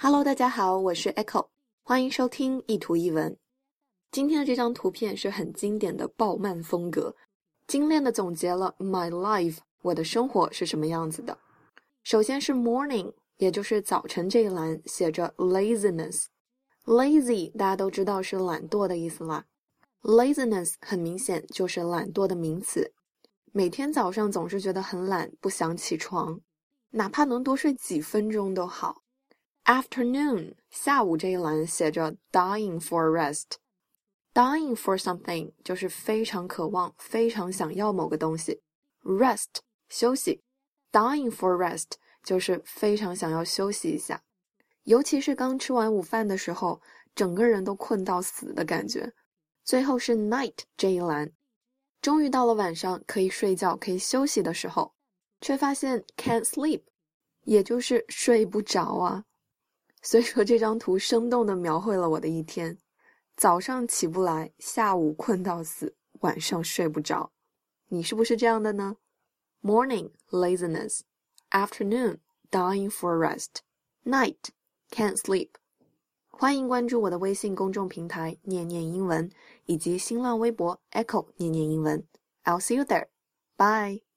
Hello，大家好，我是 Echo，欢迎收听一图一文。今天的这张图片是很经典的鲍曼风格，精炼的总结了 my life 我的生活是什么样子的。首先是 morning，也就是早晨这一栏写着 laziness，lazy 大家都知道是懒惰的意思啦。laziness 很明显就是懒惰的名词，每天早上总是觉得很懒，不想起床，哪怕能多睡几分钟都好。Afternoon，下午这一栏写着 dying for rest，dying for something 就是非常渴望、非常想要某个东西。Rest 休息，dying for rest 就是非常想要休息一下，尤其是刚吃完午饭的时候，整个人都困到死的感觉。最后是 night 这一栏，终于到了晚上可以睡觉、可以休息的时候，却发现 can't sleep，也就是睡不着啊。所以说这张图生动地描绘了我的一天：早上起不来，下午困到死，晚上睡不着。你是不是这样的呢？Morning laziness, afternoon dying for rest, night can't sleep。欢迎关注我的微信公众平台“念念英文”以及新浪微博 “Echo 念念英文”。I'll see you there. Bye.